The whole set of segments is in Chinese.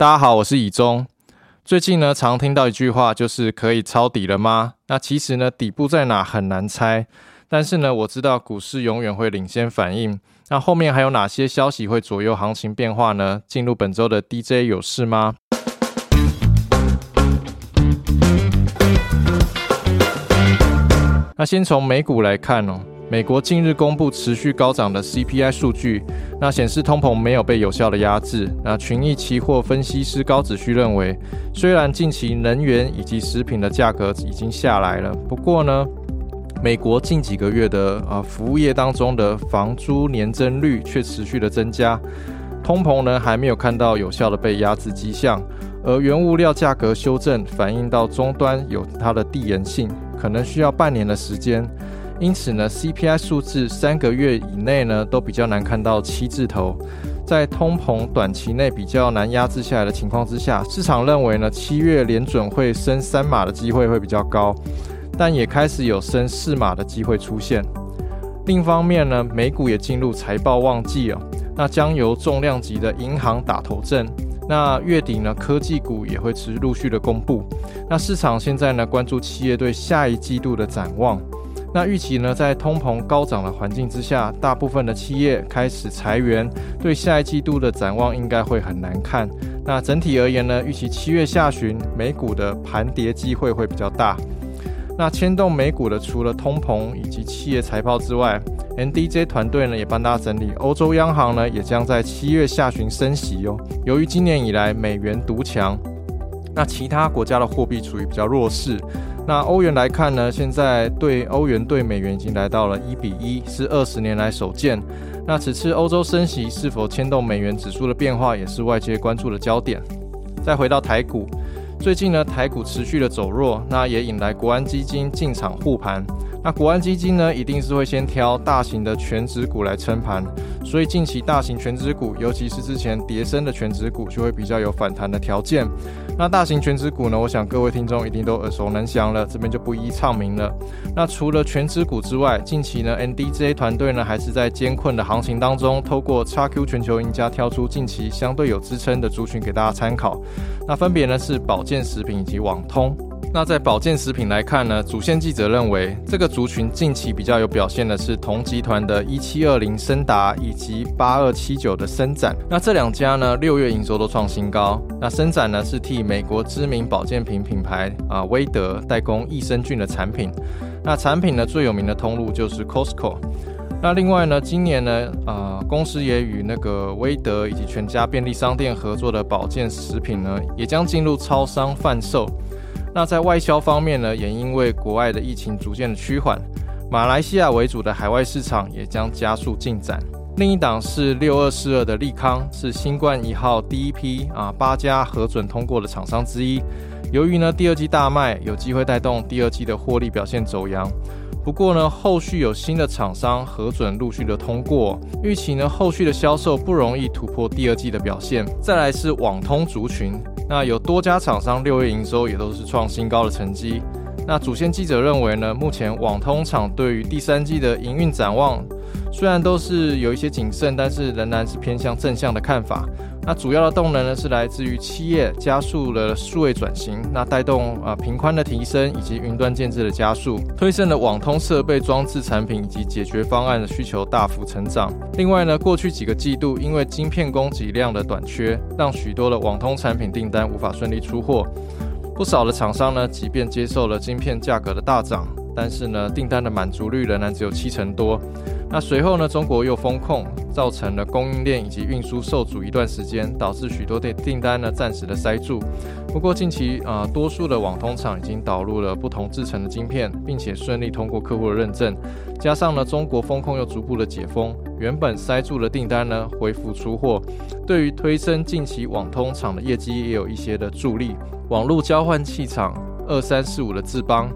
大家好，我是以中。最近呢，常听到一句话，就是可以抄底了吗？那其实呢，底部在哪很难猜。但是呢，我知道股市永远会领先反应。那后面还有哪些消息会左右行情变化呢？进入本周的 DJ 有事吗？那先从美股来看哦。美国近日公布持续高涨的 CPI 数据，那显示通膨没有被有效的压制。那群益期货分析师高子旭认为，虽然近期能源以及食品的价格已经下来了，不过呢，美国近几个月的啊服务业当中的房租年增率却持续的增加，通膨呢还没有看到有效的被压制迹象，而原物料价格修正反映到终端有它的递延性，可能需要半年的时间。因此呢，CPI 数字三个月以内呢，都比较难看到七字头。在通膨短期内比较难压制下来的情况之下，市场认为呢，七月联准会升三码的机会会比较高，但也开始有升四码的机会出现。另一方面呢，美股也进入财报旺季哦，那将由重量级的银行打头阵。那月底呢，科技股也会持续陆续的公布。那市场现在呢，关注企业对下一季度的展望。那预期呢，在通膨高涨的环境之下，大部分的企业开始裁员，对下一季度的展望应该会很难看。那整体而言呢，预期七月下旬美股的盘跌机会会比较大。那牵动美股的除了通膨以及企业财报之外，NDJ 团队呢也帮大家整理，欧洲央行呢也将在七月下旬升息哦。由于今年以来美元独强，那其他国家的货币处于比较弱势。那欧元来看呢，现在对欧元对美元已经来到了一比一，是二十年来首见。那此次欧洲升息是否牵动美元指数的变化，也是外界关注的焦点。再回到台股，最近呢台股持续的走弱，那也引来国安基金进场护盘。那国安基金呢，一定是会先挑大型的全指股来撑盘，所以近期大型全指股，尤其是之前跌升的全指股，就会比较有反弹的条件。那大型全指股呢，我想各位听众一定都耳熟能详了，这边就不一一唱名了。那除了全指股之外，近期呢，NDJ 团队呢，还是在艰困的行情当中，透过 XQ 全球赢家挑出近期相对有支撑的族群给大家参考。那分别呢是保健食品以及网通。那在保健食品来看呢，主线记者认为，这个族群近期比较有表现的是同集团的一七二零森达以及八二七九的森展。那这两家呢，六月营收都创新高。那森展呢，是替美国知名保健品品牌啊威德代工益生菌的产品。那产品呢，最有名的通路就是 Costco。那另外呢，今年呢，啊，公司也与那个威德以及全家便利商店合作的保健食品呢，也将进入超商贩售。那在外销方面呢，也因为国外的疫情逐渐的趋缓，马来西亚为主的海外市场也将加速进展。另一档是六二四二的利康，是新冠一号第一批啊八家核准通过的厂商之一。由于呢第二季大卖，有机会带动第二季的获利表现走阳。不过呢，后续有新的厂商核准陆续的通过，预期呢后续的销售不容易突破第二季的表现。再来是网通族群。那有多家厂商六月营收也都是创新高的成绩。那主线记者认为呢，目前网通厂对于第三季的营运展望，虽然都是有一些谨慎，但是仍然是偏向正向的看法。那主要的动能呢，是来自于企业加速了数位转型，那带动啊频宽的提升以及云端建制的加速，推升了网通设备装置产品以及解决方案的需求大幅成长。另外呢，过去几个季度因为晶片供给量的短缺，让许多的网通产品订单无法顺利出货，不少的厂商呢，即便接受了晶片价格的大涨，但是呢，订单的满足率仍然只有七成多。那随后呢？中国又封控，造成了供应链以及运输受阻一段时间，导致许多的订单呢暂时的塞住。不过近期啊，多数的网通厂已经导入了不同制成的晶片，并且顺利通过客户的认证。加上呢，中国风控又逐步的解封，原本塞住的订单呢恢复出货，对于推升近期网通厂的业绩也有一些的助力。网络交换器厂二三四五的智邦，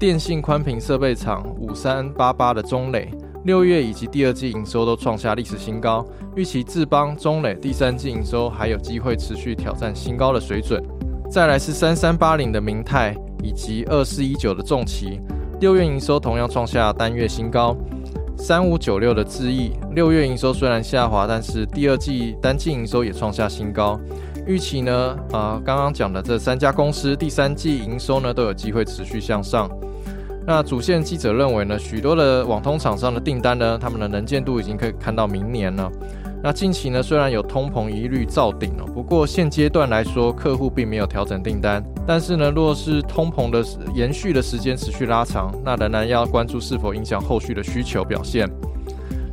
电信宽频设备厂五三八八的中磊。六月以及第二季营收都创下历史新高，预期智邦、中磊第三季营收还有机会持续挑战新高的水准。再来是三三八零的明泰以及二四一九的重旗，六月营收同样创下单月新高。三五九六的智毅，六月营收虽然下滑，但是第二季单季营收也创下新高，预期呢，啊，刚刚讲的这三家公司第三季营收呢都有机会持续向上。那主线记者认为呢，许多的网通厂商的订单呢，他们的能见度已经可以看到明年了。那近期呢，虽然有通膨疑虑造顶了，不过现阶段来说，客户并没有调整订单。但是呢，若是通膨的延续的时间持续拉长，那仍然要关注是否影响后续的需求表现。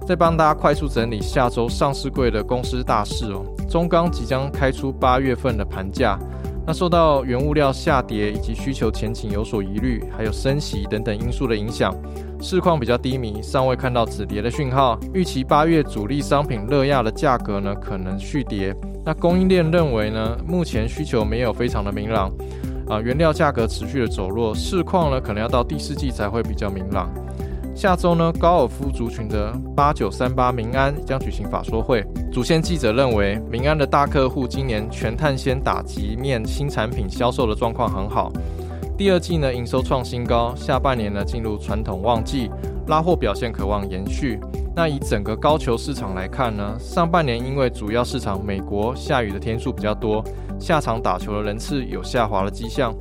再帮大家快速整理下周上市柜的公司大事哦。中钢即将开出八月份的盘价，那受到原物料下跌以及需求前景有所疑虑，还有升息等等因素的影响，市况比较低迷，尚未看到止跌的讯号。预期八月主力商品热亚的价格呢可能续跌。那供应链认为呢，目前需求没有非常的明朗，啊，原料价格持续的走弱，市况呢可能要到第四季才会比较明朗。下周呢，高尔夫族群的八九三八民安将举行法说会。主线记者认为，民安的大客户今年全碳纤打击面新产品销售的状况很好，第二季呢营收创新高，下半年呢进入传统旺季，拉货表现渴望延续。那以整个高球市场来看呢，上半年因为主要市场美国下雨的天数比较多，下场打球的人次有下滑的迹象。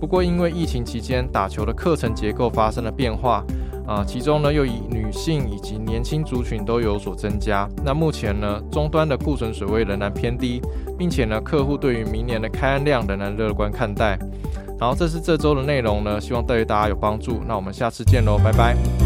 不过因为疫情期间打球的课程结构发生了变化。啊，其中呢又以女性以及年轻族群都有所增加。那目前呢，终端的库存水位仍然偏低，并且呢，客户对于明年的开案量仍然乐观看待。然后这是这周的内容呢，希望对大家有帮助。那我们下次见喽，拜拜。